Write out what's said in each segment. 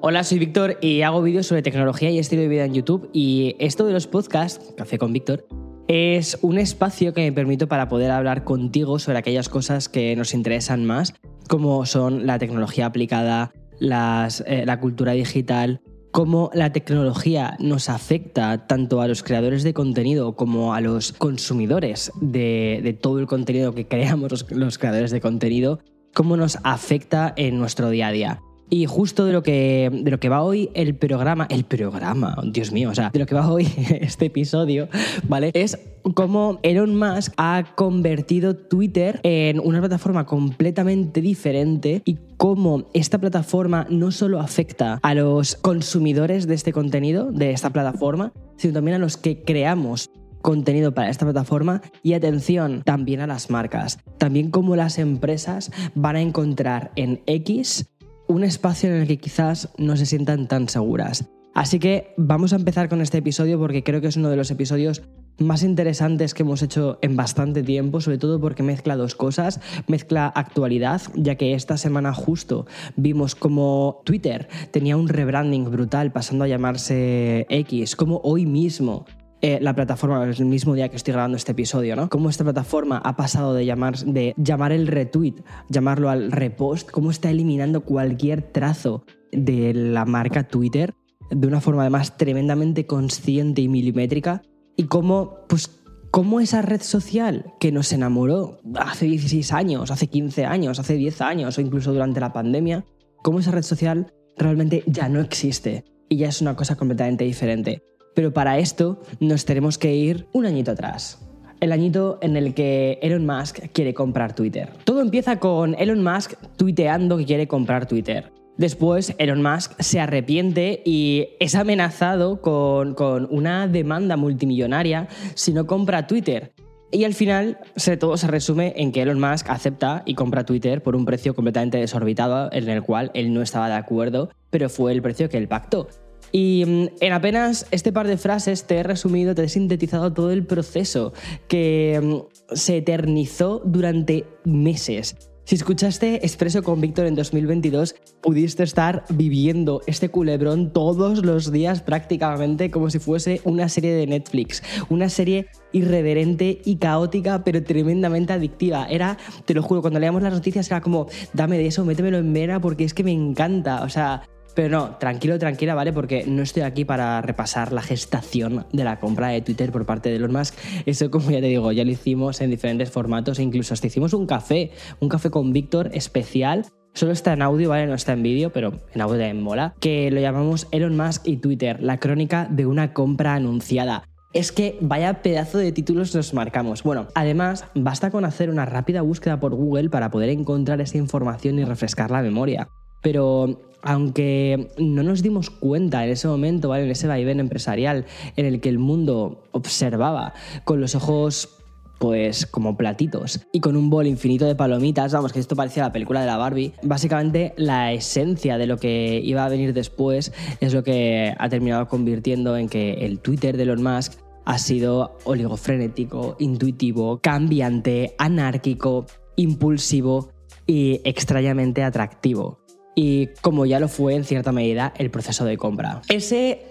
Hola, soy Víctor y hago vídeos sobre tecnología y estilo de vida en YouTube. Y esto de los podcasts, Café con Víctor, es un espacio que me permito para poder hablar contigo sobre aquellas cosas que nos interesan más, como son la tecnología aplicada, eh, la cultura digital, cómo la tecnología nos afecta tanto a los creadores de contenido como a los consumidores de, todo el contenido que creamos los creadores de contenido, cómo nos afecta en nuestro día a día. Y justo de lo que, de lo que va hoy el programa, el programa, Dios mío, o sea, de lo que va hoy este episodio, ¿vale? Es cómo Elon Musk ha convertido Twitter en una plataforma completamente diferente y cómo esta plataforma no solo afecta a los consumidores de este contenido, de esta plataforma, sino también a los que creamos contenido para esta plataforma y atención también a las marcas, también cómo las empresas van a encontrar en X un espacio en el que quizás no se sientan tan seguras. Así que vamos a empezar con este episodio porque creo que es uno de los episodios más interesantes que hemos hecho en bastante tiempo, sobre todo porque mezcla dos cosas, mezcla actualidad, ya que esta semana justo vimos como Twitter tenía un rebranding brutal pasando a llamarse X, como hoy mismo eh, la plataforma, el mismo día que estoy grabando este episodio, ¿no? Cómo esta plataforma ha pasado de llamar, de llamar el retweet, llamarlo al repost, cómo está eliminando cualquier trazo de la marca Twitter de una forma además tremendamente consciente y milimétrica y cómo, pues, cómo esa red social que nos enamoró hace 16 años, hace 15 años, hace 10 años o incluso durante la pandemia, cómo esa red social realmente ya no existe y ya es una cosa completamente diferente. Pero para esto nos tenemos que ir un añito atrás. El añito en el que Elon Musk quiere comprar Twitter. Todo empieza con Elon Musk tuiteando que quiere comprar Twitter. Después, Elon Musk se arrepiente y es amenazado con, una demanda multimillonaria si no compra Twitter. Y al final, todo se resume en que Elon Musk acepta y compra Twitter por un precio completamente desorbitado en el cual él no estaba de acuerdo, pero fue el precio que él pactó. Y mm, en apenas este par de frases te he resumido, te he sintetizado todo el proceso que mm, se eternizó durante meses. Si escuchaste Expreso con Víctor en 2022, pudiste estar viviendo este culebrón todos los días prácticamente como si fuese una serie de Netflix, una serie irreverente y caótica, pero tremendamente adictiva. Era, te lo juro, cuando leíamos las noticias era como, dame de eso, métemelo en vena porque es que me encanta. O sea, pero no, tranquilo, tranquila, ¿vale? Porque no estoy aquí para repasar la gestación de la compra de Twitter por parte de Elon Musk. Eso, como ya te digo, ya lo hicimos en diferentes formatos e incluso hasta hicimos un café, un café con Víctor especial Solo está en audio, ¿vale? No está en vídeo, pero en audio también mola. Que lo llamamos Elon Musk y Twitter, la crónica de una compra anunciada. Es que vaya pedazo de títulos nos marcamos. Bueno, además, basta con hacer una rápida búsqueda por Google para poder encontrar esa información y refrescar la memoria. Pero aunque no nos dimos cuenta en ese momento, ¿vale? en ese vaivén empresarial en el que el mundo observaba con los ojos pues como platitos y con un bol infinito de palomitas, vamos, que esto parecía la película de la Barbie. Básicamente la esencia de lo que iba a venir después es lo que ha terminado convirtiendo en que el Twitter de Elon Musk ha sido oligofrenético, intuitivo, cambiante, anárquico, impulsivo y extrañamente atractivo y como ya lo fue en cierta medida el proceso de compra. Ese,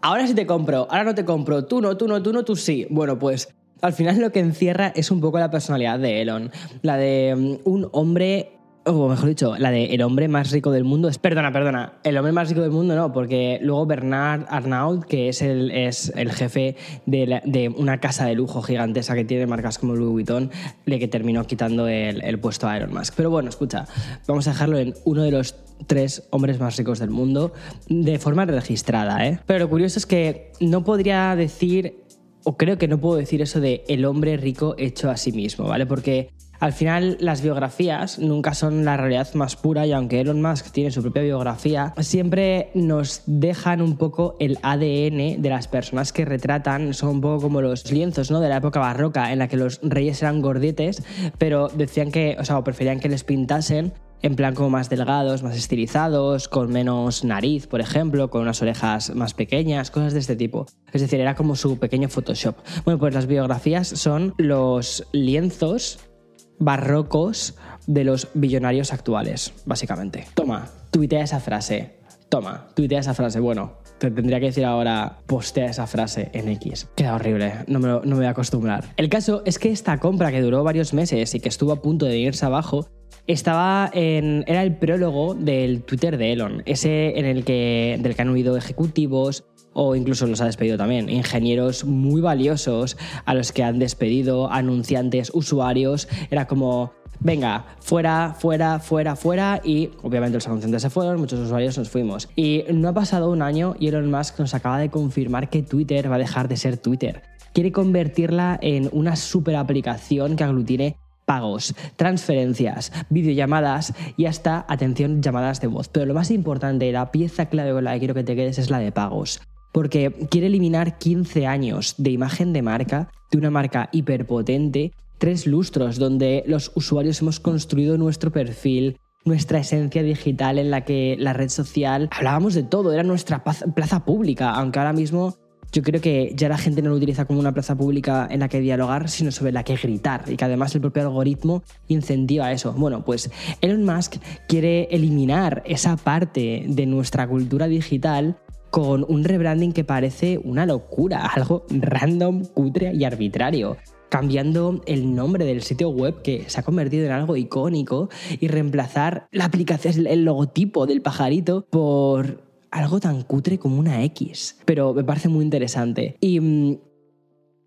ahora sí te compro, ahora no te compro, tú no, tú no, tú no, tú sí. Bueno, pues al final lo que encierra es un poco la personalidad de Elon, la de mm, un hombre o mejor dicho, la de el hombre más rico del mundo. Es, perdona, perdona, el hombre más rico del mundo no, porque luego Bernard Arnault, que es el, es el jefe de, una casa de lujo gigantesca que tiene marcas como Louis Vuitton, le que terminó quitando el, el puesto a Elon Musk. Pero bueno, escucha, vamos a dejarlo en uno de los tres hombres más ricos del mundo de forma registrada, ¿eh? Pero lo curioso es que no podría decir o creo que no puedo decir eso de el hombre rico hecho a sí mismo, ¿vale? Porque al final las biografías nunca son la realidad más pura y aunque Elon Musk tiene su propia biografía, siempre nos dejan un poco el ADN de las personas que retratan, son un poco como los lienzos ¿no? de la época barroca en la que los reyes eran gordetes, pero decían que, o sea, o preferían que les pintasen en plan como más delgados, más estilizados, con menos nariz, por ejemplo, con unas orejas más pequeñas, cosas de este tipo. Es decir, era como su pequeño Photoshop. Bueno, pues las biografías son los lienzos barrocos de los billonarios actuales, básicamente. Toma, tuitea esa frase. Toma, tuitea esa frase. Bueno, te tendría que decir ahora, postea esa frase en X. Queda horrible, no me, no me voy a acostumbrar. El caso es que esta compra que duró varios meses y que estuvo a punto de irse abajo, estaba en, era el prólogo del Twitter de Elon, ese en el que, del que han huido ejecutivos o incluso los ha despedido también, ingenieros muy valiosos a los que han despedido, anunciantes, usuarios, era como, venga, fuera, fuera, fuera, fuera y obviamente los anunciantes se fueron, muchos usuarios nos fuimos. Y no ha pasado un año y Elon Musk nos acaba de confirmar que Twitter va a dejar de ser Twitter. Quiere convertirla en una super aplicación que aglutine pagos, transferencias, videollamadas y hasta, atención, llamadas de voz. Pero lo más importante, la pieza clave con la que quiero que te quedes es la de pagos. Porque quiere eliminar 15 años de imagen de marca, de una marca hiperpotente, tres lustros donde los usuarios hemos construido nuestro perfil, nuestra esencia digital en la que la red social hablábamos de todo, era nuestra plaza pública, aunque ahora mismo yo creo que ya la gente no lo utiliza como una plaza pública en la que dialogar, sino sobre la que gritar y que además el propio algoritmo incentiva eso. Bueno, pues Elon Musk quiere eliminar esa parte de nuestra cultura digital con un rebranding que parece una locura, algo random, cutre y arbitrario cambiando el nombre del sitio web que se ha convertido en algo icónico y reemplazar la aplicación, el logotipo del pajarito por algo tan cutre como una X. Pero me parece muy interesante. Y mm,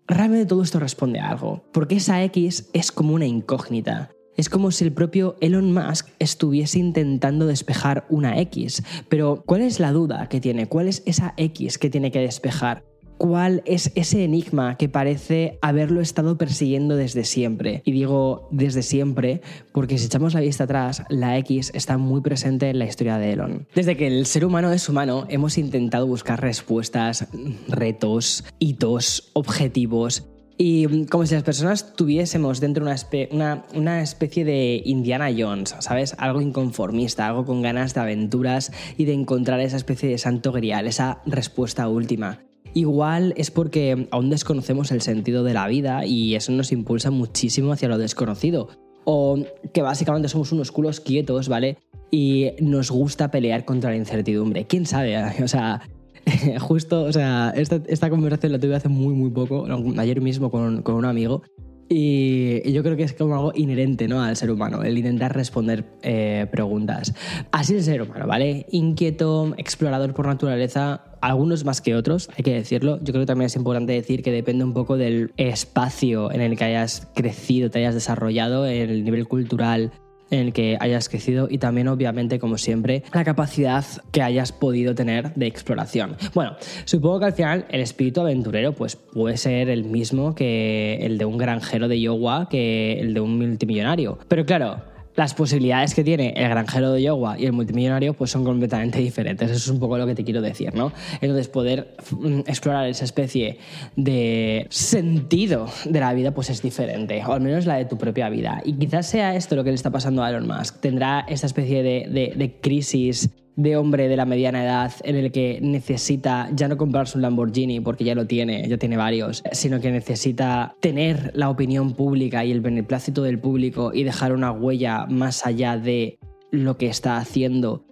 realmente todo esto responde a algo. Porque esa X es como una incógnita. Es como si el propio Elon Musk estuviese intentando despejar una X. Pero, ¿cuál es la duda que tiene? ¿Cuál es esa X que tiene que despejar? cuál es ese enigma que parece haberlo estado persiguiendo desde siempre. Y digo desde siempre porque si echamos la vista atrás, la X está muy presente en la historia de Elon. Desde que el ser humano es humano, hemos intentado buscar respuestas, retos, hitos, objetivos y como si las personas tuviésemos dentro una, una, una, especie de Indiana Jones, ¿sabes? Algo inconformista, algo con ganas de aventuras y de encontrar esa especie de santo grial, esa respuesta última. Igual es porque aún desconocemos el sentido de la vida y eso nos impulsa muchísimo hacia lo desconocido. O que básicamente somos unos culos quietos, ¿vale? Y nos gusta pelear contra la incertidumbre. ¿Quién sabe? O sea, justo, o sea, esta, conversación la tuve hace muy, muy poco, ayer mismo con, con un amigo, y yo creo que es como algo inherente ¿no? al ser humano, el intentar responder eh, preguntas. Así es el ser humano, ¿vale? Inquieto, explorador por naturaleza, algunos más que otros, hay que decirlo. Yo creo que también es importante decir que depende un poco del espacio en el que hayas crecido, te hayas desarrollado, el nivel cultural, en el que hayas crecido y también obviamente como siempre la capacidad que hayas podido tener de exploración. Bueno, supongo que al final el espíritu aventurero pues puede ser el mismo que el de un granjero de Iowa que el de un multimillonario. Pero claro, las posibilidades que tiene el granjero de Iowa y el multimillonario pues son completamente diferentes. Eso es un poco lo que te quiero decir, ¿no? Entonces poder mm, explorar esa especie de sentido de la vida pues es diferente, o al menos la de tu propia vida. Y quizás sea esto lo que le está pasando a Elon Musk. Tendrá esta especie de, de crisis de hombre de la mediana edad en el que necesita ya no comprarse un Lamborghini porque ya lo tiene, ya tiene varios, sino que necesita tener la opinión pública y el beneplácito del público y dejar una huella más allá de lo que está haciendo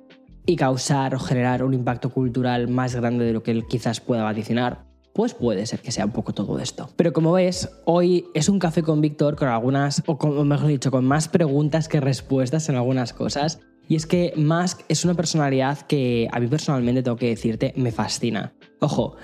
y causar o generar un impacto cultural más grande de lo que él quizás pueda vaticinar. Pues puede ser que sea un poco todo esto. Pero como ves, hoy es un café con Víctor con algunas, o mejor dicho, con más preguntas que respuestas en algunas cosas. Y es que Musk es una personalidad que a mí personalmente tengo que decirte me fascina. Ojo,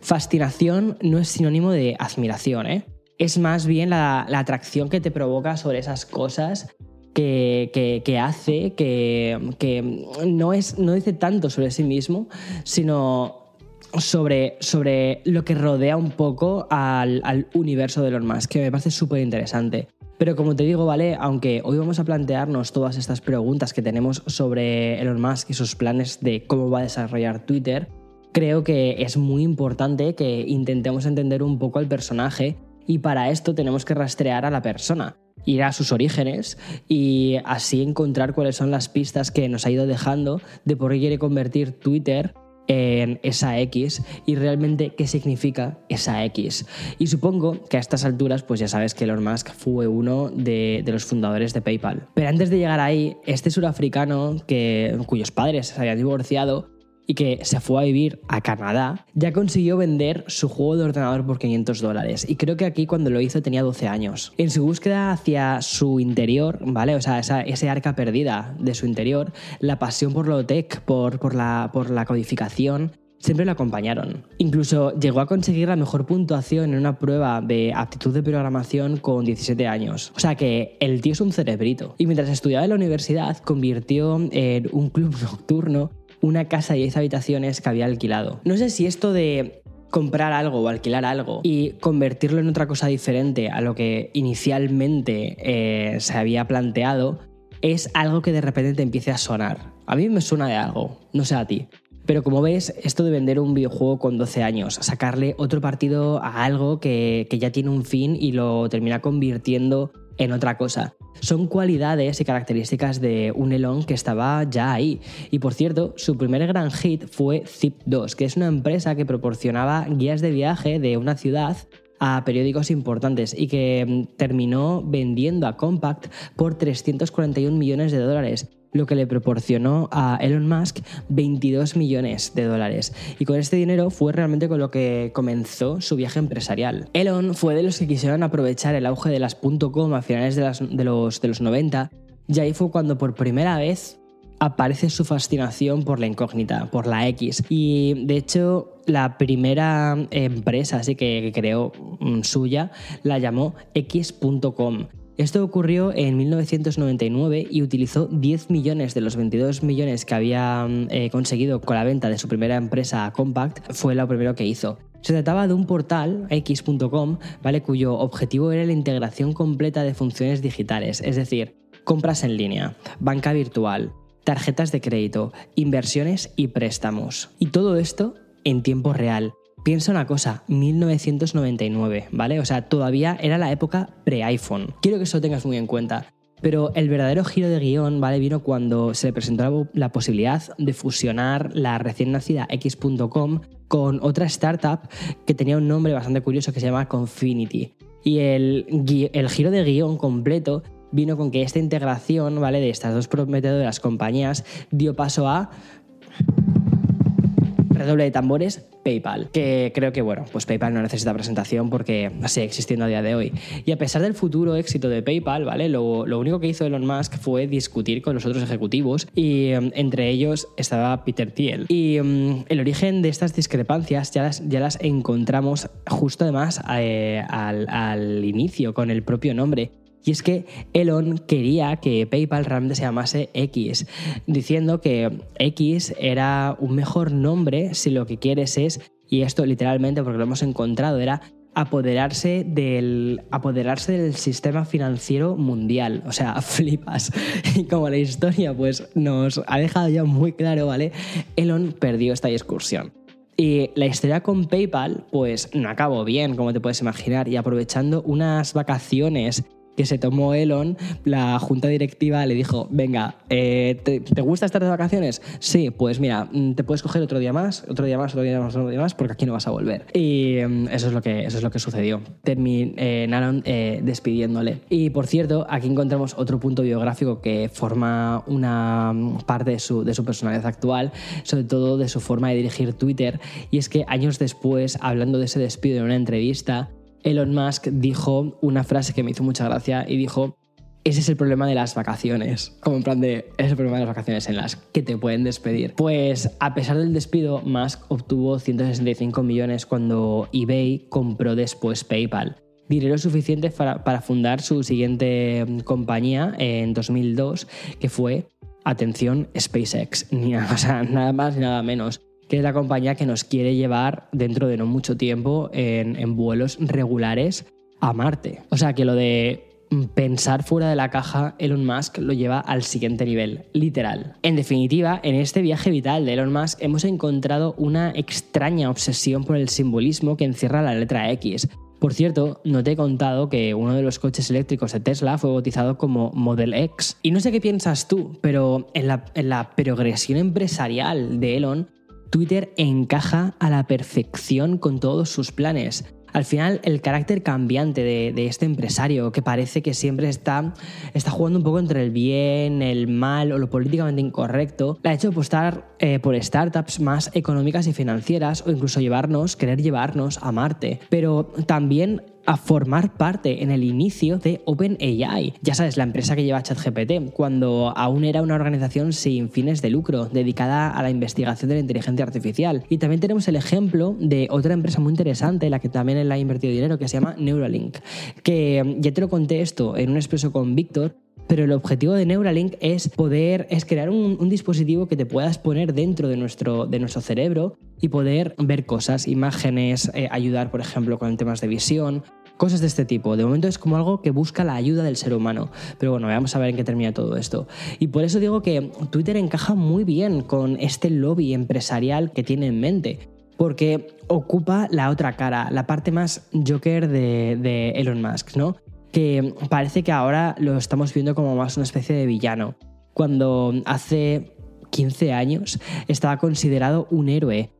fascinación no es sinónimo de admiración, ¿eh? Es más bien la, atracción que te provoca sobre esas cosas que, hace, que, no, es, no dice tanto sobre sí mismo, sino sobre, sobre lo que rodea un poco al, al universo de Elon Musk, que me parece súper interesante. Pero como te digo, ¿vale? Aunque hoy vamos a plantearnos todas estas preguntas que tenemos sobre Elon Musk y sus planes de cómo va a desarrollar Twitter, creo que es muy importante que intentemos entender un poco al personaje y para esto tenemos que rastrear a la persona, ir a sus orígenes y así encontrar cuáles son las pistas que nos ha ido dejando de por qué quiere convertir Twitter en esa X y realmente qué significa esa X. Y supongo que a estas alturas pues ya sabes que Elon Musk fue uno de, los fundadores de PayPal. Pero antes de llegar ahí, este surafricano que, cuyos padres se habían divorciado y que se fue a vivir a Canadá, ya consiguió vender su juego de ordenador por 500 dólares. Y creo que aquí cuando lo hizo tenía 12 años. En su búsqueda hacia su interior, ¿vale? O sea, esa, ese arca perdida de su interior, la pasión por lo tech, por, por, la, por la codificación, siempre lo acompañaron. Incluso llegó a conseguir la mejor puntuación en una prueba de aptitud de programación con 17 años. O sea que el tío es un cerebrito. Y mientras estudiaba en la universidad, convirtió en un club nocturno una casa de 10 habitaciones que había alquilado. No sé si esto de comprar algo o alquilar algo y convertirlo en otra cosa diferente a lo que inicialmente eh, se había planteado es algo que de repente te empiece a sonar. A mí me suena de algo, no sé a ti. Pero como ves, esto de vender un videojuego con 12 años, sacarle otro partido a algo que, que ya tiene un fin y lo termina convirtiendo en otra cosa. Son cualidades y características de un Elon que estaba ya ahí. Y por cierto, su primer gran hit fue Zip2, que es una empresa que proporcionaba guías de viaje de una ciudad a periódicos importantes y que mm, terminó vendiendo a Compact por 341 millones de dólares lo que le proporcionó a Elon Musk 22 millones de dólares. Y con este dinero fue realmente con lo que comenzó su viaje empresarial. Elon fue de los que quisieron aprovechar el auge de las .com a finales de, los, de los 90 y ahí fue cuando por primera vez aparece su fascinación por la incógnita, por la X. Y de hecho, la primera empresa así que creó mm, suya la llamó X.com. Esto ocurrió en 1999 y utilizó 10 millones de los 22 millones que había mm, eh, conseguido con la venta de su primera empresa Compact, fue lo primero que hizo. Se trataba de un portal, x.com, ¿vale? cuyo objetivo era la integración completa de funciones digitales, es decir, compras en línea, banca virtual, tarjetas de crédito, inversiones y préstamos. Y todo esto en tiempo real, Piensa una cosa, 1999, ¿vale? O sea, todavía era la época pre-iPhone. Quiero que eso lo tengas muy en cuenta. Pero el verdadero giro de guion, ¿vale? Vino cuando se le presentó la posibilidad de fusionar la recién nacida X.com con otra startup que tenía un nombre bastante curioso que se llama Confinity. Y el, el giro de guion completo vino con que esta integración, ¿vale? De estas dos prometedoras compañías dio paso a redoble de tambores, PayPal. Que creo que, bueno, pues PayPal no necesita presentación porque sigue existiendo a día de hoy. Y a pesar del futuro éxito de PayPal, ¿vale? Lo, único que hizo Elon Musk fue discutir con los otros ejecutivos y em, entre ellos estaba Peter Thiel. Y em, el origen de estas discrepancias ya las, ya las encontramos justo además eh, al, al inicio con el propio nombre y es que Elon quería que PayPal realmente se llamase X, diciendo que X era un mejor nombre si lo que quieres es, y esto literalmente porque lo hemos encontrado, era apoderarse del, apoderarse del sistema financiero mundial. O sea, flipas. Y como la historia pues, nos ha dejado ya muy claro, ¿vale? Elon perdió esta discusión. Y la historia con PayPal, pues no acabó bien, como te puedes imaginar, y aprovechando unas vacaciones que se tomó Elon, la junta directiva le dijo, venga, eh, ¿te, gusta estar de vacaciones? Sí, pues mira, mm, te puedes coger otro día más, otro día más, otro día más, otro día más, porque aquí no vas a volver. Y mm, eso es lo que, eso es lo que sucedió. Terminaron eh, despidiéndole. Y por cierto, aquí encontramos otro punto biográfico que forma una mm, parte de su, de su personalidad actual, sobre todo de su forma de dirigir Twitter, y es que años después, hablando de ese despido en una entrevista, Elon Musk dijo una frase que me hizo mucha gracia y dijo, ese es el problema de las vacaciones. Como en plan de, es el problema de las vacaciones en las que te pueden despedir. Pues a pesar del despido, Musk obtuvo 165 millones cuando eBay compró después PayPal. Dinero suficiente para, fundar su siguiente mm, compañía en 2002, que fue, atención, SpaceX. Ni, o sea, nada más ni nada menos que es la compañía que nos quiere llevar dentro de no mucho tiempo en, vuelos regulares a Marte. O sea que lo de pensar fuera de la caja, Elon Musk lo lleva al siguiente nivel, literal. En definitiva, en este viaje vital de Elon Musk hemos encontrado una extraña obsesión por el simbolismo que encierra la letra X. Por cierto, no te he contado que uno de los coches eléctricos de Tesla fue bautizado como Model X. Y no sé qué piensas tú, pero en la, progresión empresarial de Elon Twitter encaja a la perfección con todos sus planes. Al final, el carácter cambiante de, este empresario, que parece que siempre está, está jugando un poco entre el bien, el mal o lo políticamente incorrecto, le ha hecho apostar eh, por startups más económicas y financieras o incluso llevarnos, querer llevarnos a Marte. Pero también a formar parte en el inicio de OpenAI. Ya sabes, la empresa que lleva ChatGPT, cuando aún era una organización sin fines de lucro, dedicada a la investigación de la inteligencia artificial. Y también tenemos el ejemplo de otra empresa muy interesante, la que también él ha invertido dinero, que se llama Neuralink, que ya te lo conté esto en un expreso con Víctor, pero el objetivo de Neuralink es poder, es crear un, dispositivo que te puedas poner dentro de nuestro, de nuestro cerebro y poder ver cosas, imágenes, eh, ayudar, por ejemplo, con temas de visión, cosas de este tipo. De momento es como algo que busca la ayuda del ser humano. Pero bueno, vamos a ver en qué termina todo esto. Y por eso digo que Twitter encaja muy bien con este lobby empresarial que tiene en mente. Porque ocupa la otra cara, la parte más Joker de, de Elon Musk, ¿no? que parece que ahora lo estamos viendo como más una especie de villano, cuando hace 15 años estaba considerado un héroe.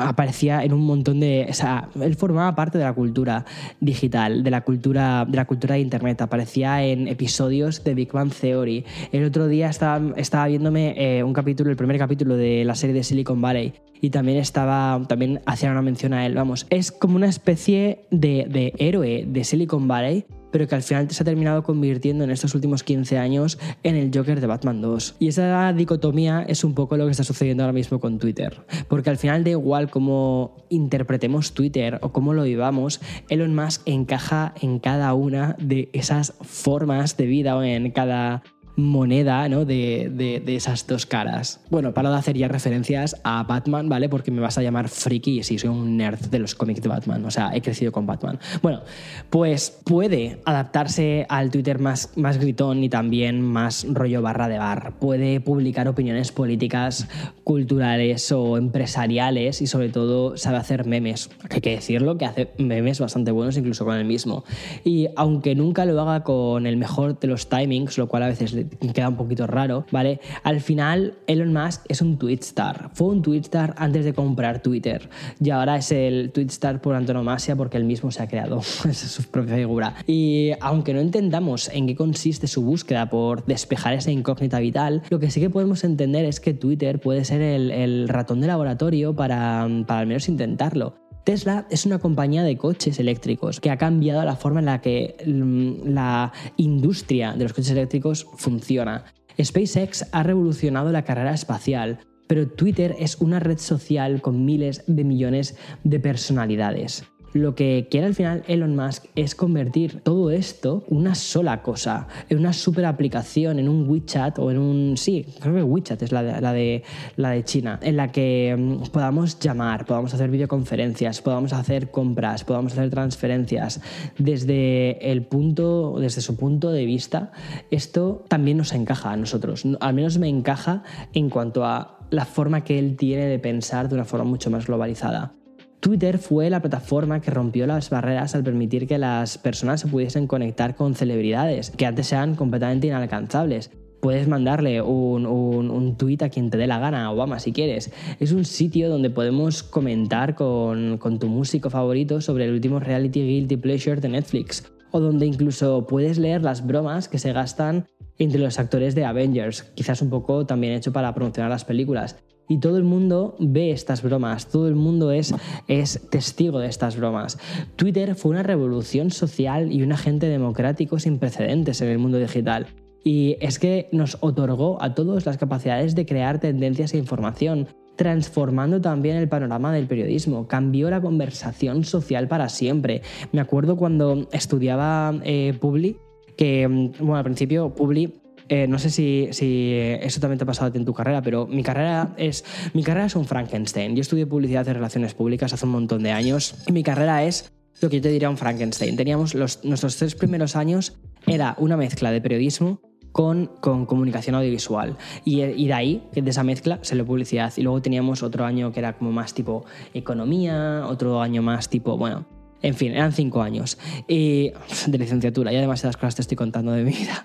Aparecía en un montón de. O sea, él formaba parte de la cultura digital, de la cultura, de la cultura de internet. Aparecía en episodios de Big Bang Theory. El otro día estaba, estaba viéndome eh, un capítulo, el primer capítulo de la serie de Silicon Valley. Y también estaba. También hacía una mención a él. Vamos. Es como una especie de, de héroe de Silicon Valley pero que al final se ha terminado convirtiendo en estos últimos 15 años en el Joker de Batman 2. Y esa dicotomía es un poco lo que está sucediendo ahora mismo con Twitter, porque al final da igual cómo interpretemos Twitter o cómo lo vivamos, Elon Musk encaja en cada una de esas formas de vida o en cada moneda ¿no? de, de, esas dos caras. Bueno, para de hacer ya referencias a Batman, ¿vale? Porque me vas a llamar friki si soy un nerd de los cómics de Batman, o sea, he crecido con Batman. Bueno, pues puede adaptarse al Twitter más, más gritón y también más rollo barra de bar. Puede publicar opiniones políticas, culturales o empresariales y sobre todo sabe hacer memes. Hay que decirlo, que hace memes bastante buenos incluso con el mismo. Y aunque nunca lo haga con el mejor de los timings, lo cual a veces queda un poquito raro, ¿vale? Al final, Elon Musk es un Twitstar. Fue un Twitstar antes de comprar Twitter. Y ahora es el Twitstar por antonomasia porque él mismo se ha creado. su propia figura. Y aunque no entendamos en qué consiste su búsqueda por despejar esa incógnita vital, lo que sí que podemos entender es que Twitter puede ser el, ratón de laboratorio para al menos intentarlo. Tesla es una compañía de coches eléctricos que ha cambiado la forma en la que mm, la industria de los coches eléctricos funciona. SpaceX ha revolucionado la carrera espacial, pero Twitter es una red social con miles de millones de personalidades. Lo que quiere al final Elon Musk es convertir todo esto en una sola cosa, en una super aplicación, en un WeChat o en un... Sí, creo que WeChat es la de, la de, la de China, en la que mm, podamos llamar, podamos hacer videoconferencias, podamos hacer compras, podamos hacer transferencias. Desde el punto, desde su punto de vista, esto también nos encaja a nosotros. Al menos me encaja en cuanto a la forma que él tiene de pensar de una forma mucho más globalizada. Twitter fue la plataforma que rompió las barreras al permitir que las personas se pudiesen conectar con celebridades que antes eran completamente inalcanzables. Puedes mandarle un, un, tweet a quien te dé la gana, Obama, si quieres. Es un sitio donde podemos comentar con, con tu músico favorito sobre el último reality Guilty Pleasure de Netflix. O donde incluso puedes leer las bromas que se gastan entre los actores de Avengers, quizás un poco también hecho para promocionar las películas y todo el mundo ve estas bromas, todo el mundo es, es testigo de estas bromas. Twitter fue una revolución social y un agente democrático sin precedentes en el mundo digital. Y es que nos otorgó a todos las capacidades de crear tendencias e información, transformando también el panorama del periodismo. Cambió la conversación social para siempre. Me acuerdo cuando estudiaba eh, Publi, que, mm, bueno, al principio Publi eh, no sé si, si, eso también te ha pasado en tu carrera, pero mi carrera es mi carrera es un Frankenstein. Yo estudié publicidad y relaciones públicas hace un montón de años y mi carrera es lo que yo te diría un Frankenstein. Teníamos los, nuestros tres primeros años era una mezcla de periodismo con, con comunicación audiovisual. Y, y, de ahí, de esa mezcla, salió publicidad. Y luego teníamos otro año que era como más tipo economía, otro año más tipo, bueno, en fin, eran cinco años y, de licenciatura. Ya demasiadas cosas te estoy contando de mi vida.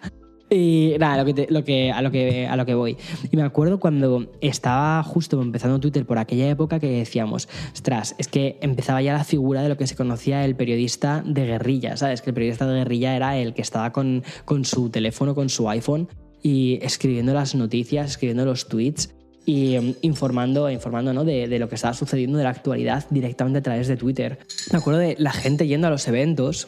Y nada, lo que, a, lo que, a lo que voy. Y me acuerdo cuando estaba justo empezando Twitter por aquella época que decíamos, ostras, es que empezaba ya la figura de lo que se conocía el periodista de guerrilla, ¿sabes? Que el periodista de guerrilla era el que estaba con, con su teléfono, con su iPhone y escribiendo las noticias, escribiendo los tweets y um, informando, informando ¿no? de, lo que estaba sucediendo de la actualidad directamente a través de Twitter. Me acuerdo de la gente yendo a los eventos.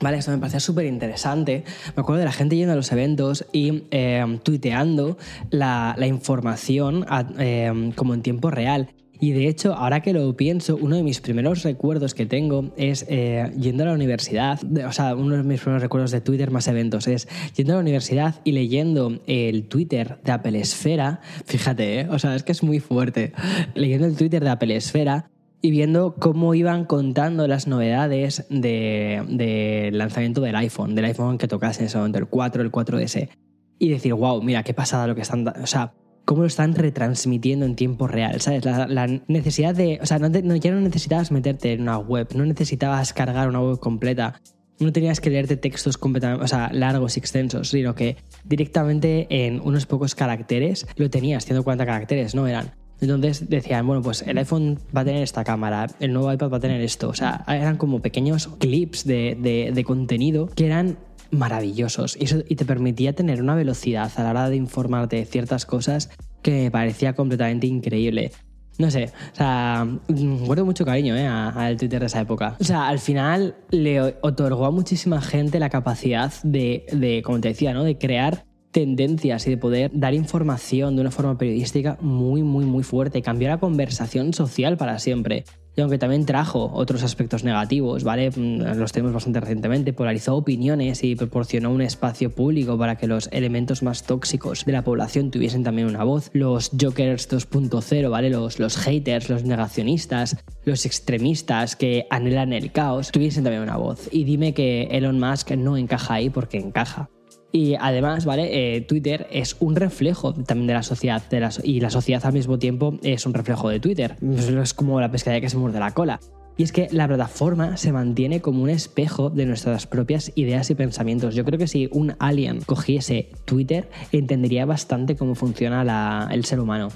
Vale, esto me parecía súper interesante. Me acuerdo de la gente yendo a los eventos y eh, tuiteando la, la información a, eh, como en tiempo real. Y de hecho, ahora que lo pienso, uno de mis primeros recuerdos que tengo es eh, yendo a la universidad, o sea, uno de mis primeros recuerdos de Twitter más eventos es yendo a la universidad y leyendo el Twitter de Apple Esfera, fíjate, ¿eh? o sea, es que es muy fuerte, leyendo el Twitter de Apple Esfera y viendo cómo iban contando las novedades del de lanzamiento del iPhone, del iPhone que tocase en ese momento, el 4, el 4S. Y decir, wow, mira, qué pasada lo que están... O sea, cómo lo están retransmitiendo en tiempo real, ¿sabes? La, necesidad de... O sea, no, ya no necesitabas meterte en una web, no necesitabas cargar una web completa, no tenías que leerte textos completamente, o sea, largos y extensos, sino que directamente en unos pocos caracteres lo tenías, 140 caracteres, ¿no? Eran. Entonces decían, bueno, pues el iPhone va a tener esta cámara, el nuevo iPad va a tener esto. O sea, eran como pequeños clips de, de, contenido que eran maravillosos y, eso, y te permitía tener una velocidad a la hora de informarte de ciertas cosas que me parecía completamente increíble. No sé, o sea, guardo mucho cariño ¿eh? al Twitter de esa época. O sea, al final le otorgó a muchísima gente la capacidad de, de, como te decía, ¿no? de crear tendencias y de poder dar información de una forma periodística muy, muy, muy fuerte. Cambió la conversación social para siempre. Y aunque también trajo otros aspectos negativos, ¿vale? Mm, los tenemos bastante recientemente, polarizó opiniones y proporcionó un espacio público para que los elementos más tóxicos de la población tuviesen también una voz. Los Jokers 2.0, ¿vale? Los, los haters, los negacionistas, los extremistas que anhelan el caos, tuviesen también una voz. Y dime que Elon Musk no encaja ahí porque encaja. Y además, ¿vale? Eh, Twitter es un reflejo también de la sociedad de y la sociedad al mismo tiempo es un reflejo de Twitter. Es como la pescadilla que se muerde la cola. Y es que la plataforma se mantiene como un espejo de nuestras propias ideas y pensamientos. Yo creo que si un alien cogiese Twitter, entendería bastante cómo funciona el ser humano.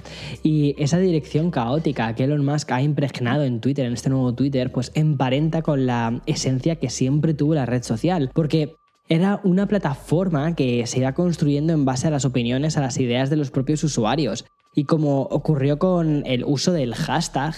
Y esa dirección caótica que Elon Musk ha impregnado en Twitter, en este nuevo Twitter, pues emparenta con la esencia que siempre tuvo la red social. Porque era una plataforma que se iba construyendo en base a las opiniones, a las ideas de los propios usuarios. Y como ocurrió con el uso del hashtag,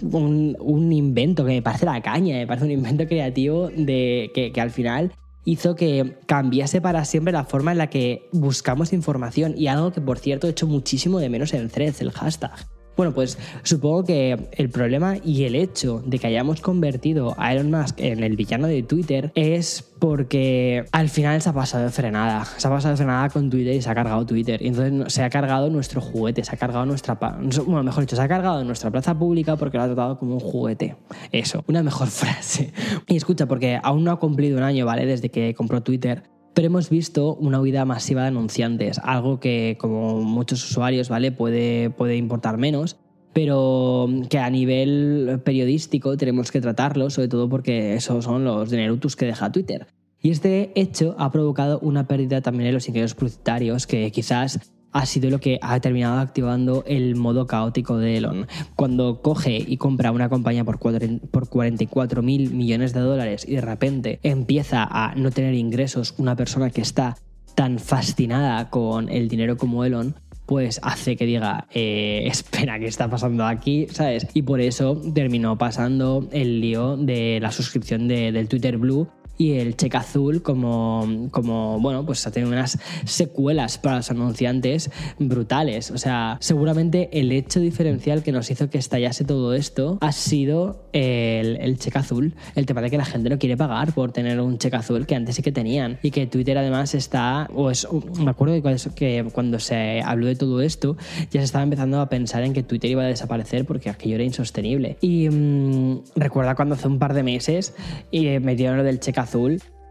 un, invento que me parece la caña, me parece un invento creativo de, que, que al final hizo que cambiase para siempre la forma en la que buscamos información y algo que por cierto he hecho muchísimo de menos en threads, el hashtag. Bueno, pues supongo que el problema y el hecho de que hayamos convertido a Elon Musk en el villano de Twitter es porque al final se ha pasado de frenada. Se ha pasado de frenada con Twitter y se ha cargado Twitter. Y entonces se ha cargado nuestro juguete, se ha cargado nuestra... Bueno, mejor dicho, se ha cargado nuestra plaza pública porque lo ha tratado como un juguete. Eso, una mejor frase. Y escucha, porque aún no ha cumplido un año, ¿vale? Desde que compró Twitter pero hemos visto una huida masiva de anunciantes, algo que como muchos usuarios, ¿vale? Puede, puede importar menos, pero que a nivel periodístico tenemos que tratarlo, sobre todo porque esos son los dinerutus que deja Twitter. Y este hecho ha provocado una pérdida también en los ingresos publicitarios que quizás ha sido lo que ha terminado activando el modo caótico de Elon. Cuando coge y compra una compañía por, por 44 mil millones de dólares y de repente empieza a no tener ingresos una persona que está tan fascinada con el dinero como Elon, pues hace que diga, eh, espera, ¿qué está pasando aquí? ¿Sabes? Y por eso terminó pasando el lío de la suscripción de, del Twitter Blue y el cheque azul como, como, bueno, pues ha tenido unas secuelas para los anunciantes brutales. O sea, seguramente el hecho diferencial que nos hizo que estallase todo esto ha sido el, el cheque azul. El tema de que la gente no quiere pagar por tener un cheque azul que antes sí que tenían. Y que Twitter además está, o es, me acuerdo que cuando se habló de todo esto, ya se estaba empezando a pensar en que Twitter iba a desaparecer porque aquello era insostenible. Y mmm, recuerda cuando hace un par de meses y eh, metieron lo del cheque azul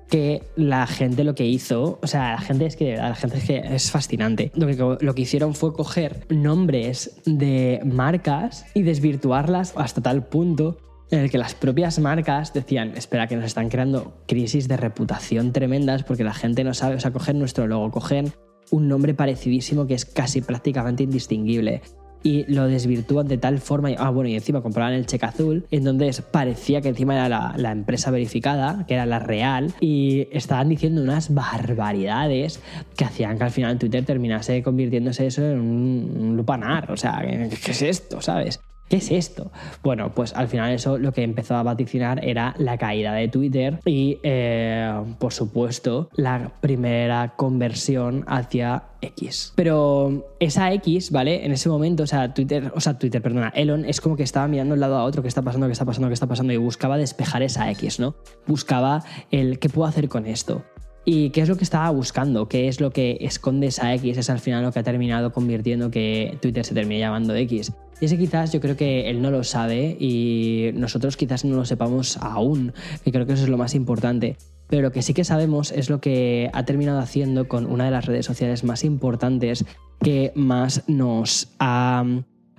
que la gente lo que hizo, o sea, la gente es que, la gente es que es fascinante. Lo que, lo que hicieron fue coger nombres de marcas y desvirtuarlas hasta tal punto en el que las propias marcas decían, espera, que nos están creando crisis de reputación tremendas porque la gente no sabe, o sea, coger nuestro logo, cogen un nombre parecidísimo que es casi prácticamente indistinguible y lo desvirtúan de tal forma. Ah, bueno, y encima compraban el cheque azul, en donde parecía que encima era la, empresa verificada, que era la real, y estaban diciendo unas barbaridades que hacían que al final Twitter terminase convirtiéndose eso en un, un lupanar. O sea, ¿qué es esto? ¿Sabes? ¿Qué es esto? Bueno, pues al final eso lo que empezó a vaticinar era la caída de Twitter y, eh, por supuesto, la primera conversión hacia X. Pero esa X, ¿vale? En ese momento, o sea, Twitter, o sea, Twitter, perdona, Elon es como que estaba mirando de un lado a otro, qué está pasando, qué está pasando, qué está pasando, y buscaba despejar esa X, ¿no? Buscaba el qué puedo hacer con esto. ¿Y qué es lo que estaba buscando? ¿Qué es lo que esconde esa X? Es al final lo que ha terminado convirtiendo que Twitter se termine llamando X. Y ese quizás yo creo que él no lo sabe y nosotros quizás no lo sepamos aún, que creo que eso es lo más importante. Pero lo que sí que sabemos es lo que ha terminado haciendo con una de las redes sociales más importantes que más nos ha,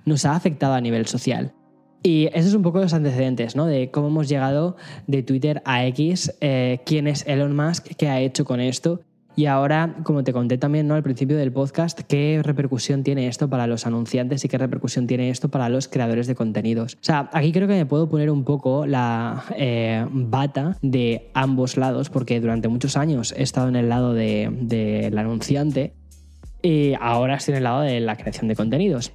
nos ha afectado a nivel social. Y esos es un poco los antecedentes, ¿no? De cómo hemos llegado de Twitter a X, eh, quién es Elon Musk, qué ha hecho con esto y ahora, como te conté también ¿no? al principio del podcast, ¿qué repercusión tiene esto para los anunciantes y qué repercusión tiene esto para los creadores de contenidos? O sea, aquí creo que me puedo poner un poco la eh, bata de ambos lados, porque durante muchos años he estado en el lado del de, anunciante y ahora estoy en el lado de la creación de contenidos.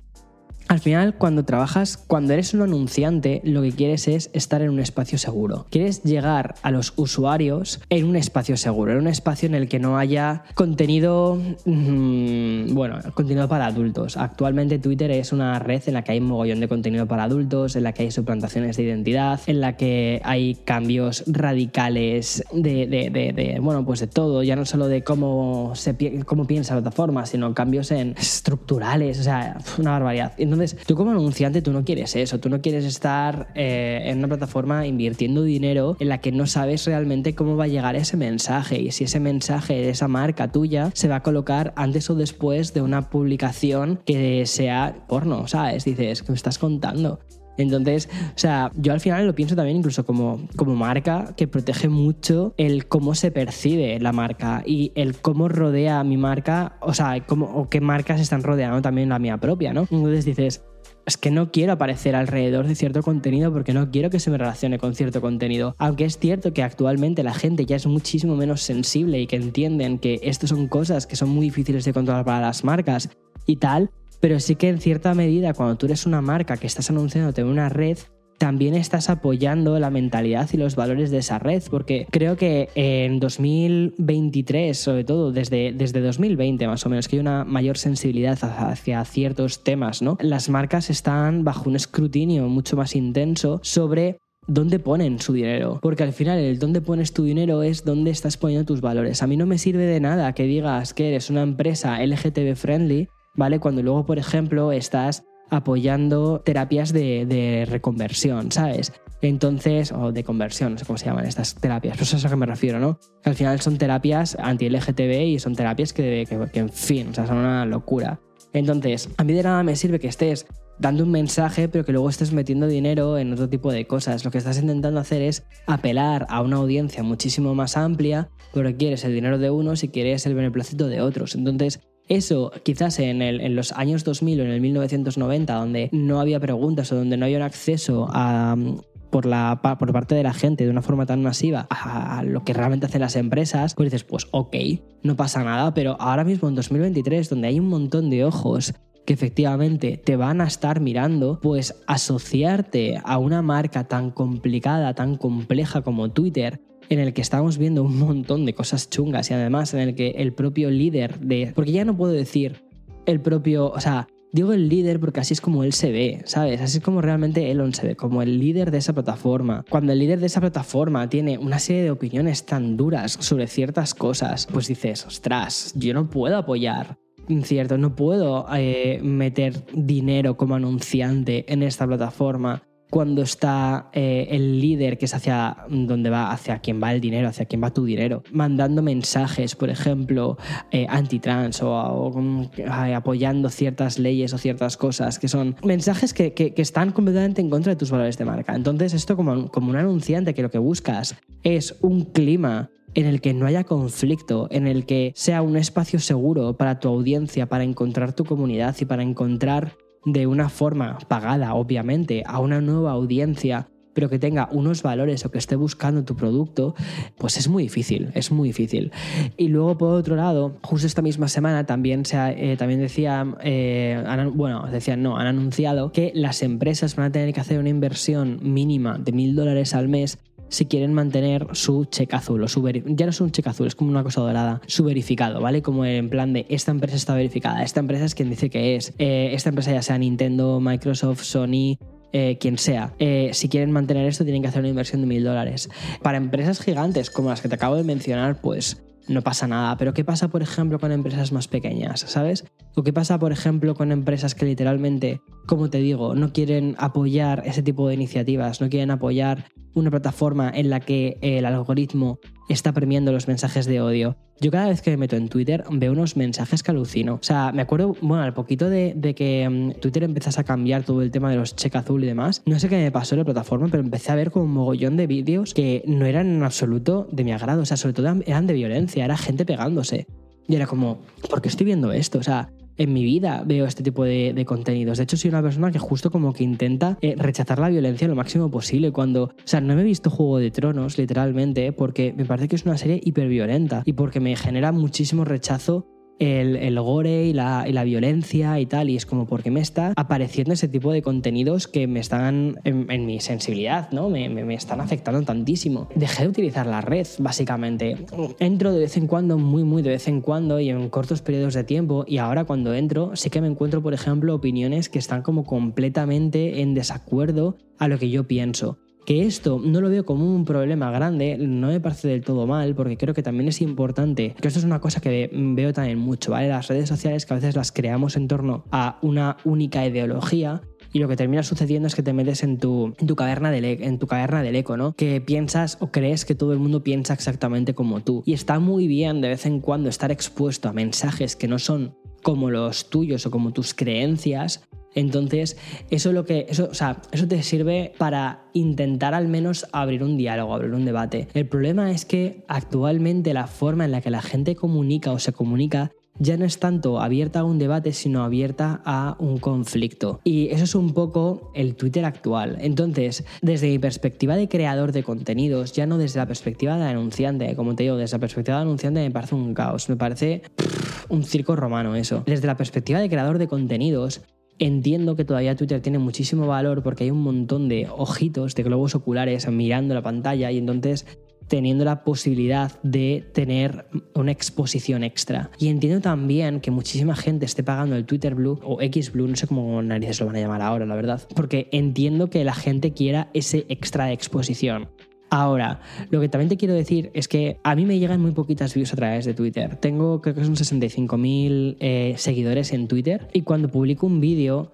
Al final, cuando trabajas, cuando eres un anunciante, lo que quieres es estar en un espacio seguro. Quieres llegar a los usuarios en un espacio seguro, en un espacio en el que no haya contenido, mmm, bueno, contenido para adultos. Actualmente Twitter es una red en la que hay un mogollón de contenido para adultos, en la que hay suplantaciones de identidad, en la que hay cambios radicales de, de, de, de bueno, pues de todo, ya no solo de cómo, se, cómo piensa la plataforma, sino cambios en estructurales, o sea, una barbaridad. Entonces, tú como anunciante, tú no quieres eso, tú no quieres estar eh, en una plataforma invirtiendo dinero en la que no sabes realmente cómo va a llegar ese mensaje y si ese mensaje de esa marca tuya se va a colocar antes o después de una publicación que sea porno, ¿sabes? Dices, ¿qué me estás contando? Entonces, o sea, yo al final lo pienso también incluso como, como marca que protege mucho el cómo se percibe la marca y el cómo rodea mi marca, o sea, cómo, o qué marcas están rodeando también la mía propia, ¿no? Entonces dices, es que no quiero aparecer alrededor de cierto contenido porque no quiero que se me relacione con cierto contenido. Aunque es cierto que actualmente la gente ya es muchísimo menos sensible y que entienden que esto son cosas que son muy difíciles de controlar para las marcas y tal, pero sí que en cierta medida cuando tú eres una marca que estás anunciándote en una red, también estás apoyando la mentalidad y los valores de esa red, porque creo que en 2023, sobre todo desde, desde 2020 más o menos, que hay una mayor sensibilidad hacia ciertos temas, ¿no? Las marcas están bajo un escrutinio mucho más intenso sobre dónde ponen su dinero. Porque al final el dónde pones tu dinero es dónde estás poniendo tus valores. A mí no me sirve de nada que digas que eres una empresa LGTB friendly ¿vale? Cuando luego, por ejemplo, estás apoyando terapias de, reconversión, ¿sabes? Entonces, o de conversión, no sé cómo se llaman estas terapias, pues eso es a lo que me refiero, ¿no? al final son terapias anti-LGTB y son terapias que, que, en fin, o sea, son una locura. Entonces, a mí de nada me sirve que estés dando un mensaje, pero que luego estés metiendo dinero en otro tipo de cosas. Lo que estás intentando hacer es apelar a una audiencia muchísimo más amplia, pero quieres el dinero de unos y quieres el beneplácito de otros. Entonces, eso quizás en, los años 2000 o en el 1990, donde no había preguntas o donde no había un acceso a, por, por parte de la gente de una forma tan masiva a lo que realmente hacen las empresas, pues dices, pues ok, no pasa nada, pero ahora mismo en 2023, donde hay un montón de ojos que efectivamente te van a estar mirando, pues asociarte a una marca tan complicada, tan compleja como Twitter, en el que estamos viendo un montón de cosas chungas y además en el que el propio líder de... Porque ya no puedo decir el propio... O sea, digo el líder porque así es como él se ve, ¿sabes? Así es como realmente Elon se ve, como el líder de esa plataforma. Cuando el líder de esa plataforma tiene una serie de opiniones tan duras sobre ciertas cosas, pues dices, ostras, yo no puedo apoyar cierto, no puedo eh, meter dinero como anunciante en esta plataforma cuando está eh, el líder, que es hacia donde va, hacia quién va el dinero, hacia quién va tu dinero, mandando mensajes, por ejemplo, eh, anti-trans o, apoyando ciertas leyes o ciertas cosas, que son mensajes que, están completamente en contra de tus valores de marca. Entonces, esto como, como un anunciante que lo que buscas es un clima en el que no haya conflicto, en el que sea un espacio seguro para tu audiencia, para encontrar tu comunidad y para encontrar de una forma pagada, obviamente, a una nueva audiencia, pero que tenga unos valores o que esté buscando tu producto, pues es muy difícil, es muy difícil. Y luego, por otro lado, justo esta misma semana también, se eh, también decía, eh, bueno, decían, no, han anunciado que las empresas van a tener que hacer una inversión mínima de mil dólares al mes si quieren mantener su cheque azul o su ya no es un cheque azul, es como una cosa dorada, su verificado, ¿vale? Como en plan de esta empresa está verificada, esta empresa es quien dice que es, eh, esta empresa ya sea Nintendo, Microsoft, Sony, eh, quien sea. Eh, si quieren mantener esto, tienen que hacer una inversión de mil dólares. Para empresas gigantes como las que te acabo de mencionar, pues no pasa nada. Pero ¿qué pasa, por ejemplo, con empresas más pequeñas? ¿Sabes? ¿O qué pasa, por ejemplo, con empresas que literalmente, como te digo, no quieren apoyar ese tipo de iniciativas, no quieren apoyar una plataforma en la que el algoritmo está premiando los mensajes de odio. Yo cada vez que me meto en Twitter veo unos mensajes que alucino. O sea, me acuerdo, bueno, al poquito de, que mm, Twitter empezase a cambiar todo el tema de los check azul y demás, no sé qué me pasó en la plataforma, pero empecé a ver como un mogollón de vídeos que no eran en absoluto de mi agrado. O sea, sobre todo eran de violencia, era gente pegándose. Y era como, ¿por qué estoy viendo esto? O sea, en mi vida veo este tipo de, contenidos. De hecho, soy una persona que justo como que intenta eh, rechazar la violencia lo máximo posible. Cuando, o sea, no me he visto Juego de Tronos, literalmente, porque me parece que es una serie hiperviolenta y porque me genera muchísimo rechazo el, gore y la, violencia y tal, y es como porque me está apareciendo ese tipo de contenidos que me están en, mi sensibilidad, ¿no? Me, me, están afectando tantísimo. Dejé de utilizar la red, básicamente. Entro de vez en cuando, muy, muy de vez en cuando y en cortos periodos de tiempo, y ahora cuando entro sí que me encuentro, por ejemplo, opiniones que están como completamente en desacuerdo a lo que yo pienso. Que esto no lo veo como un problema grande, no me parece del todo mal, porque creo que también es importante, que esto es una cosa que veo también mucho, ¿vale? Las redes sociales que a veces las creamos en torno a una única ideología y lo que termina sucediendo es que te metes en tu, en tu caverna del e, en tu caverna del eco, ¿no? Que piensas o crees que todo el mundo piensa exactamente como tú. Y está muy bien de vez en cuando estar expuesto a mensajes que no son como los tuyos o como tus creencias, entonces, eso lo que. Eso, o sea, eso te sirve para intentar al menos abrir un diálogo, abrir un debate. El problema es que actualmente la forma en la que la gente comunica o se comunica ya no es tanto abierta a un debate, sino abierta a un conflicto. Y eso es un poco el Twitter actual. Entonces, desde mi perspectiva de creador de contenidos, ya no desde la perspectiva de anunciante, como te digo, desde la perspectiva de anunciante me parece un caos, me parece un circo romano eso. Desde la perspectiva de creador de contenidos, Entiendo que todavía Twitter tiene muchísimo valor porque hay un montón de ojitos, de globos oculares mirando la pantalla y entonces teniendo la posibilidad de tener una exposición extra. Y entiendo también que muchísima gente esté pagando el Twitter Blue o X Blue, no sé cómo narices lo van a llamar ahora, la verdad, porque entiendo que la gente quiera ese extra de exposición. Ahora, lo que también te quiero decir es que a mí me llegan muy poquitas views a través de Twitter. Tengo creo que son 65.000 eh, seguidores en Twitter y cuando publico un vídeo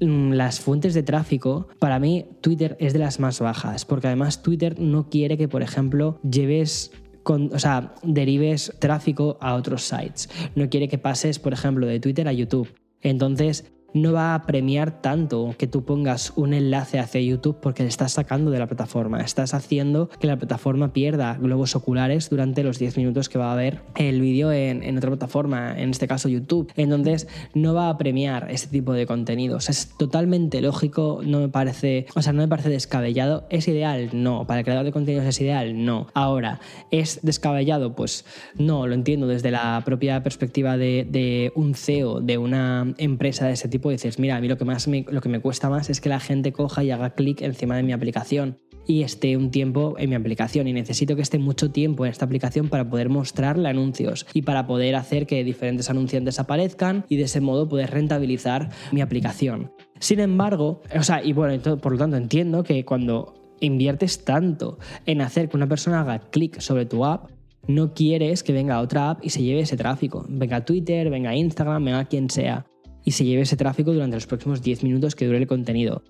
mm, las fuentes de tráfico, para mí Twitter es de las más bajas, porque además Twitter no quiere que, por ejemplo, lleves o sea, derives tráfico a otros sites. No quiere que pases, por ejemplo, de Twitter a YouTube. Entonces, no va a premiar tanto que tú pongas un enlace hacia YouTube porque le estás sacando de la plataforma. Estás haciendo que la plataforma pierda globos oculares durante los 10 minutos que va a haber el vídeo en, otra plataforma, en este caso YouTube. Entonces, no va a premiar este tipo de contenidos. Es totalmente lógico, no me parece, o sea, no me parece descabellado. ¿Es ideal? No. ¿Para el creador de contenidos es ideal? No. Ahora, ¿es descabellado? Pues no, lo entiendo desde la propia perspectiva de, de un CEO de una empresa de ese tipo dices, mira, a mí lo que, más me, lo que me cuesta más es que la gente coja y haga clic encima de mi aplicación y esté un tiempo en mi aplicación y necesito que esté mucho tiempo en esta aplicación para poder mostrarle anuncios y para poder hacer que diferentes anunciantes aparezcan y de ese modo poder rentabilizar mi aplicación. Sin embargo, o sea, y bueno, por lo tanto entiendo que cuando inviertes tanto en hacer que una persona haga clic sobre tu app, no quieres que venga otra app y se lleve ese tráfico. Venga Twitter, venga Instagram, venga quien sea y se lleve ese tráfico durante los próximos 10 minutos que dure el contenido.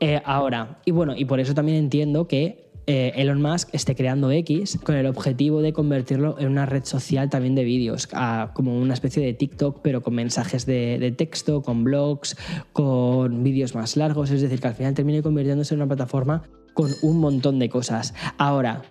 Eh, ahora, y bueno, y por eso también entiendo que eh, Elon Musk esté creando X con el objetivo de convertirlo en una red social también de vídeos, como una especie de TikTok, pero con mensajes de, de texto, con blogs, con vídeos más largos, es decir, que al final termine convirtiéndose en una plataforma con un montón de cosas. Ahora,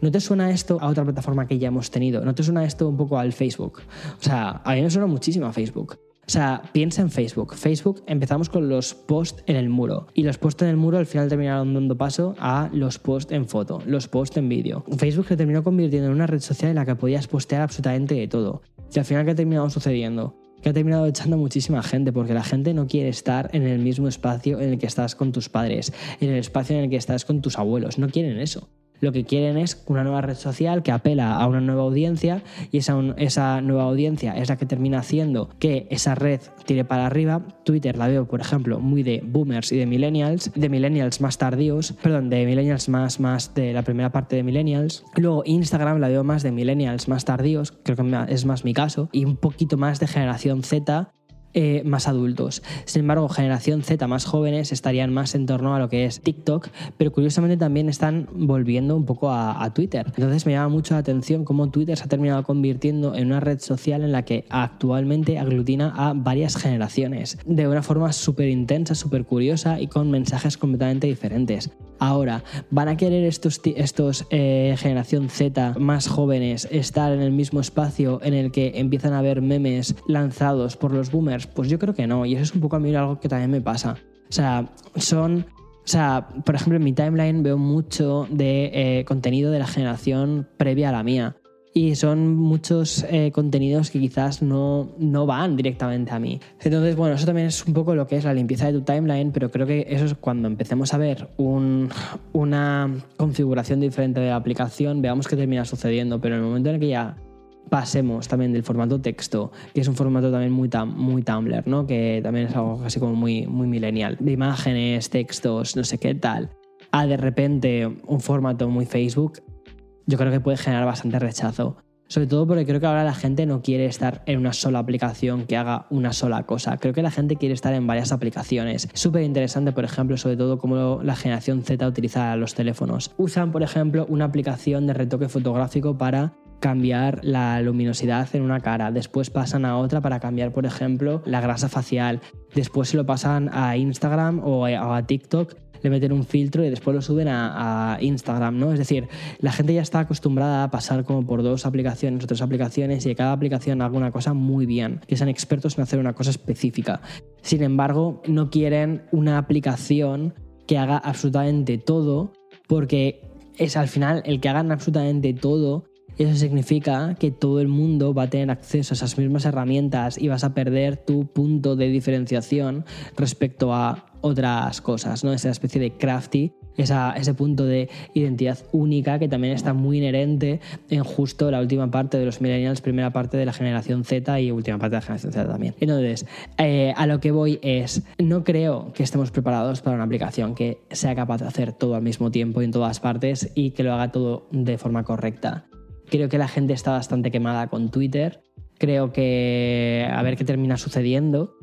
¿No te suena esto a otra plataforma que ya hemos tenido? ¿No te suena esto un poco al Facebook? O sea, a mí me suena muchísimo a Facebook. Sea, piensa en Facebook. Facebook empezamos con los posts en el muro y los posts en el muro al final terminaron dando paso a los posts en foto, los posts en vídeo. Facebook se terminó convirtiendo en una red social en la que podías postear absolutamente de todo. Y al final, ¿qué ha terminado sucediendo? que ha terminado echando muchísima gente, porque la gente no quiere estar en el mismo espacio en el que estás con tus padres, en el espacio en el que estás con tus abuelos, no quieren eso lo que quieren es una nueva red social que apela a una nueva audiencia y esa, esa nueva audiencia es la que termina haciendo que esa red tire para arriba. Twitter la veo, por ejemplo, muy de boomers y de millennials, de millennials más tardíos, perdón, de millennials más, más de la primera parte de millennials. Luego Instagram la veo más de millennials más tardíos, creo que es más mi caso, y un poquito más de generación Z eh, más adultos. Sin embargo, generación Z más jóvenes estarían más en torno a lo que es TikTok, pero curiosamente también están volviendo un poco a, Twitter. Entonces me llama mucho la atención cómo Twitter se ha terminado convirtiendo en una red social en la que actualmente aglutina a varias generaciones de una forma súper intensa, súper curiosa y con mensajes completamente diferentes. Ahora, ¿van a querer estos, estos eh, generación Z más jóvenes estar en el mismo espacio en el que empiezan a haber memes lanzados por los boomers? Pues yo creo que no, y eso es un poco a mí algo que también me pasa. O sea, son o sea, por ejemplo, en mi timeline veo mucho de eh, contenido de la generación previa a la mía y son muchos eh, contenidos que quizás no, no, van directamente a mí. Entonces, bueno, eso también es un poco lo que es la limpieza de tu timeline, pero creo que eso es cuando empecemos a ver un, una configuración diferente de la aplicación, veamos qué termina sucediendo, pero en el momento en el que ya pasemos también del formato texto, que es un formato también muy, muy Tumblr, ¿no? que también es algo así como muy, muy millennial, de imágenes, textos, no sé qué tal, a de repente un formato muy Facebook, yo creo que puede generar bastante rechazo. Sobre todo porque creo que ahora la gente no quiere estar en una sola aplicación que haga una sola cosa. Creo que la gente quiere estar en varias aplicaciones. Súper interesante, por ejemplo, sobre todo cómo la generación Z utiliza los teléfonos. Usan, por ejemplo, una aplicación de retoque fotográfico para cambiar la luminosidad en una cara, después pasan a otra para cambiar, por ejemplo, la grasa facial, después se lo pasan a Instagram o a TikTok le meten un filtro y después lo suben a, Instagram, ¿no? Es decir, la gente ya está acostumbrada a pasar como por dos aplicaciones o tres aplicaciones y que cada aplicación haga una cosa muy bien, que sean expertos en hacer una cosa específica. Sin embargo, no quieren una aplicación que haga absolutamente todo porque es al final el que hagan absolutamente todo eso significa que todo el mundo va a tener acceso a esas mismas herramientas y vas a perder tu punto de diferenciación respecto a otras cosas, ¿no? Esa especie de crafty, ese punto de identidad única que también está muy inherente en justo la última parte de los millennials, primera parte de la generación Z y última parte de la generación Z también. Entonces, eh, a lo que voy es, no creo que estemos preparados para una aplicación que sea capaz de hacer todo al mismo tiempo y en todas partes y que lo haga todo de forma correcta. Creo que la gente está bastante quemada con Twitter. Creo que a ver qué termina sucediendo.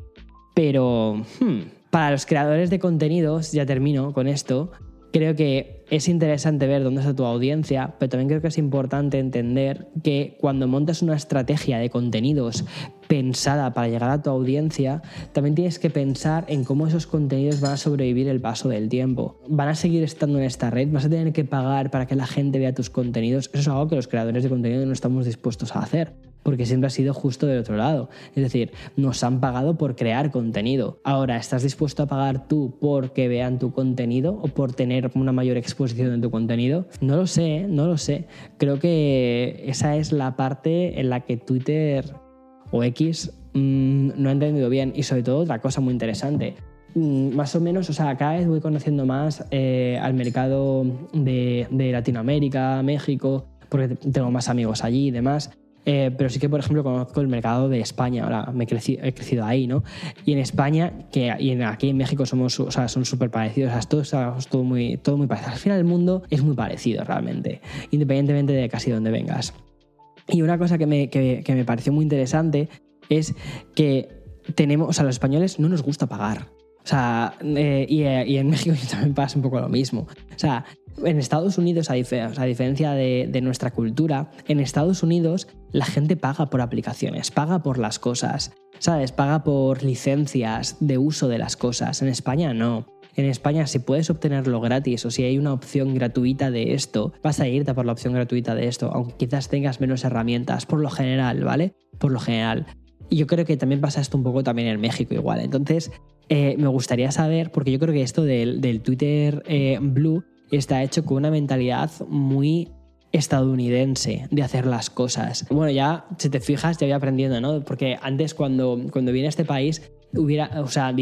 Pero hmm, para los creadores de contenidos, ya termino con esto, creo que es interesante ver dónde está tu audiencia, pero también creo que es importante entender que cuando montas una estrategia de contenidos pensada para llegar a tu audiencia, también tienes que pensar en cómo esos contenidos van a sobrevivir el paso del tiempo. Van a seguir estando en esta red, vas a tener que pagar para que la gente vea tus contenidos. Eso es algo que los creadores de contenido no estamos dispuestos a hacer porque siempre ha sido justo del otro lado. Es decir, nos han pagado por crear contenido. Ahora, ¿estás dispuesto a pagar tú por que vean tu contenido o por tener una mayor exposición en tu contenido? No lo sé, no lo sé. Creo que esa es la parte en la que Twitter o X mm, no ha entendido bien y sobre todo otra cosa muy interesante. Mm, más o menos, o sea, cada vez voy conociendo más eh, al mercado de, de Latinoamérica, México, porque tengo más amigos allí y demás. Eh, pero sí que, por ejemplo, conozco el mercado de España, ahora me he crecido, ahí, ¿no? Y en España, que y aquí en México somos, o sea, son súper parecidos, o sea, todo, todo, muy, todo muy parecido. Al final el mundo es muy parecido realmente, independientemente de casi donde vengas. Y una cosa que me, que, que me pareció muy interesante es que tenemos, o sea, los españoles no nos gusta pagar. O sea, eh, y, y, en México también pasa un poco lo mismo. O sea, en Estados Unidos, a, diferencia de, nuestra cultura, en Estados Unidos la gente paga por aplicaciones, paga por las cosas, ¿sabes? Paga por licencias de uso de las cosas. En España no. En España, si puedes obtenerlo gratis o si hay una opción gratuita de esto, vas a irte por la opción gratuita de esto, aunque quizás tengas menos herramientas, por lo general, ¿vale? Por lo general. Y yo creo que también pasa esto un poco también en México igual. Entonces, eh, me gustaría saber, porque yo creo que esto del, Twitter eh, Blue está hecho con una mentalidad muy estadounidense de hacer las cosas. Bueno, ya si te fijas, ya voy aprendiendo, ¿no? Porque antes cuando, cuando vine a este país hubiera, o sea,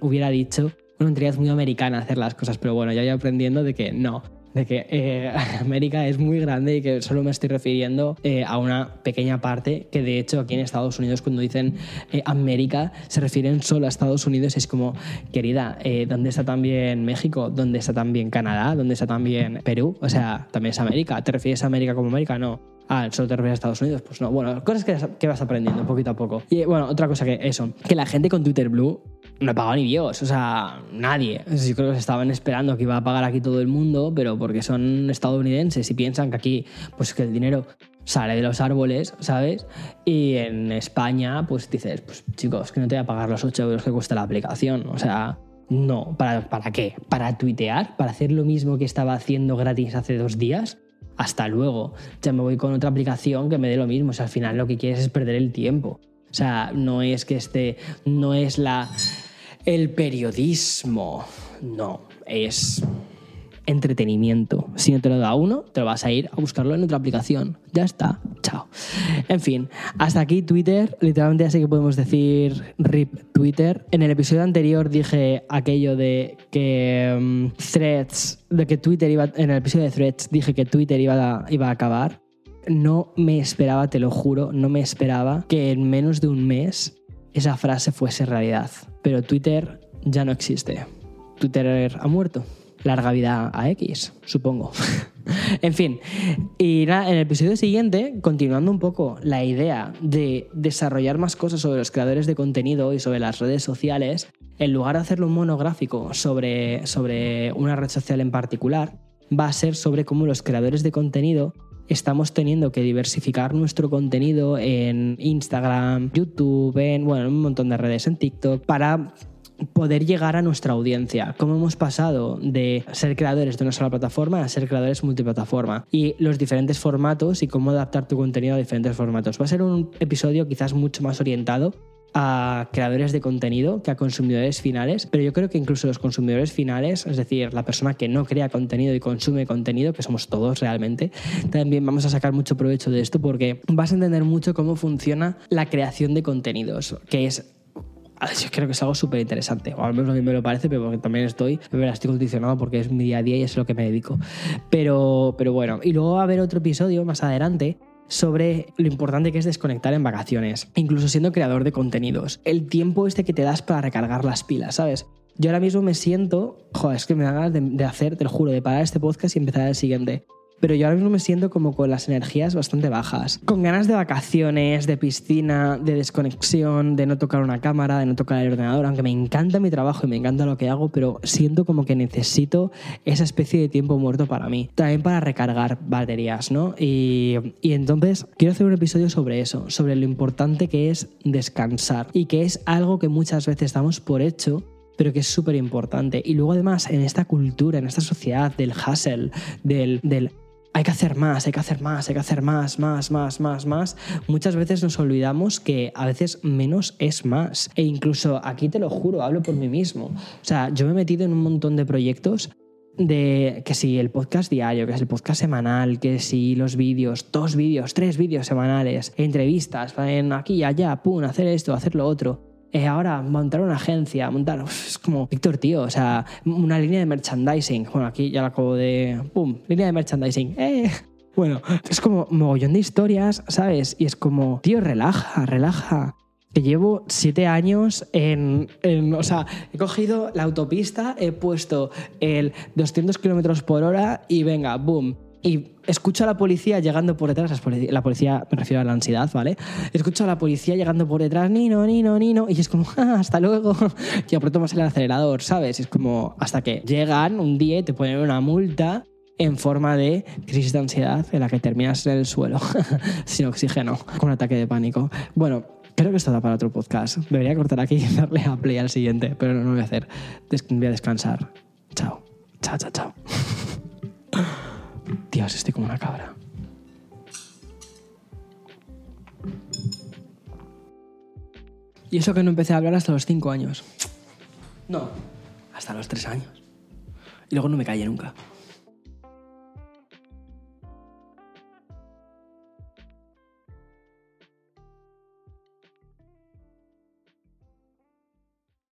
hubiera dicho una mentalidad muy americana hacer las cosas, pero bueno, ya voy aprendiendo de que no, de que eh, América es muy grande y que solo me estoy refiriendo eh, a una pequeña parte, que de hecho aquí en Estados Unidos cuando dicen eh, América se refieren solo a Estados Unidos, es como, querida, ¿dónde está también México? ¿Dónde está también Canadá? ¿Dónde está también Perú? O sea, también es América. ¿Te refieres a América como América? No. Ah, solo te refieres a Estados Unidos. Pues no. Bueno, cosas que, que vas aprendiendo poquito a poco. Y bueno, otra cosa que eso, que la gente con Twitter Blue no he pagado ni Dios, o sea, nadie. Yo creo que estaban esperando que iba a pagar aquí todo el mundo, pero porque son estadounidenses y piensan que aquí, pues que el dinero sale de los árboles, ¿sabes? Y en España, pues dices, pues chicos, que no te voy a pagar los 8 euros que cuesta la aplicación. O sea, no, ¿para, ¿para qué? ¿Para tuitear? ¿Para hacer lo mismo que estaba haciendo gratis hace dos días? Hasta luego. Ya me voy con otra aplicación que me dé lo mismo. O sea, al final lo que quieres es perder el tiempo. O sea, no es que esté, no es la el periodismo, no, es entretenimiento. Si no te lo da uno, te lo vas a ir a buscarlo en otra aplicación. Ya está, chao. En fin, hasta aquí Twitter. Literalmente así que podemos decir RIP Twitter. En el episodio anterior dije aquello de que mm, Threads, de que Twitter iba, en el episodio de Threads dije que Twitter iba iba a acabar. No me esperaba, te lo juro, no me esperaba que en menos de un mes esa frase fuese realidad. Pero Twitter ya no existe. Twitter ha muerto. Larga vida a X, supongo. en fin, y nada, en el episodio siguiente, continuando un poco la idea de desarrollar más cosas sobre los creadores de contenido y sobre las redes sociales, en lugar de hacerlo un monográfico sobre, sobre una red social en particular, va a ser sobre cómo los creadores de contenido estamos teniendo que diversificar nuestro contenido en Instagram, YouTube, en, bueno, un montón de redes, en TikTok, para poder llegar a nuestra audiencia. Cómo hemos pasado de ser creadores de una sola plataforma a ser creadores multiplataforma. Y los diferentes formatos y cómo adaptar tu contenido a diferentes formatos. Va a ser un episodio quizás mucho más orientado a creadores de contenido que a consumidores finales, pero yo creo que incluso los consumidores finales, es decir, la persona que no crea contenido y consume contenido, que somos todos realmente, también vamos a sacar mucho provecho de esto porque vas a entender mucho cómo funciona la creación de contenidos, que es yo creo que es algo súper interesante, o al menos a mí me lo parece, pero porque también estoy, estoy condicionado porque es mi día a día y es lo que me dedico. Pero, pero bueno, y luego va a haber otro episodio más adelante sobre lo importante que es desconectar en vacaciones, incluso siendo creador de contenidos. El tiempo este que te das para recargar las pilas, ¿sabes? Yo ahora mismo me siento, joder, es que me da ganas de, de hacer, te lo juro, de parar este podcast y empezar el siguiente pero yo ahora mismo me siento como con las energías bastante bajas. Con ganas de vacaciones, de piscina, de desconexión, de no tocar una cámara, de no tocar el ordenador, aunque me encanta mi trabajo y me encanta lo que hago, pero siento como que necesito esa especie de tiempo muerto para mí. También para recargar baterías, ¿no? Y, entonces quiero hacer un episodio sobre eso, sobre lo importante que es descansar y que es algo que muchas veces damos por hecho pero que es súper importante. Y luego además en esta cultura, en esta sociedad del hustle, del hay que hacer más, hay que hacer más, hay que hacer más, más, más, más, más. Muchas veces nos olvidamos que a veces menos es más. E incluso aquí te lo juro, hablo por mí mismo. O sea, yo me he metido en un montón de proyectos de que si el podcast diario, que es el podcast semanal, que si los vídeos, dos vídeos, tres vídeos semanales, entrevistas, en aquí y allá, pum, hacer esto, hacer lo otro. Ahora montar una agencia, montar. es como, Víctor, tío, o sea, una línea de merchandising. Bueno, aquí ya la acabo de. ¡Pum! Línea de merchandising. ¡Eh! Bueno, es como mogollón de historias, ¿sabes? Y es como, tío, relaja, relaja. Que llevo siete años en, en, O sea, he cogido la autopista, he puesto el 200 kilómetros por hora y venga, boom y escucho a la policía llegando por detrás, la policía, me refiero a la ansiedad, ¿vale? Escucho a la policía llegando por detrás, Nino, Nino, Nino, y es como, ah, hasta luego, y aprieto más el acelerador, ¿sabes? Es como, hasta que llegan un día y te ponen una multa en forma de crisis de ansiedad en la que terminas en el suelo sin oxígeno, con un ataque de pánico. Bueno, creo que esto da para otro podcast. Debería cortar aquí y darle a play al siguiente, pero no lo voy a hacer. voy a descansar. Chao. Chao, chao, chao. Dios, estoy como una cabra. Y eso que no empecé a hablar hasta los 5 años. No, hasta los 3 años. Y luego no me callé nunca.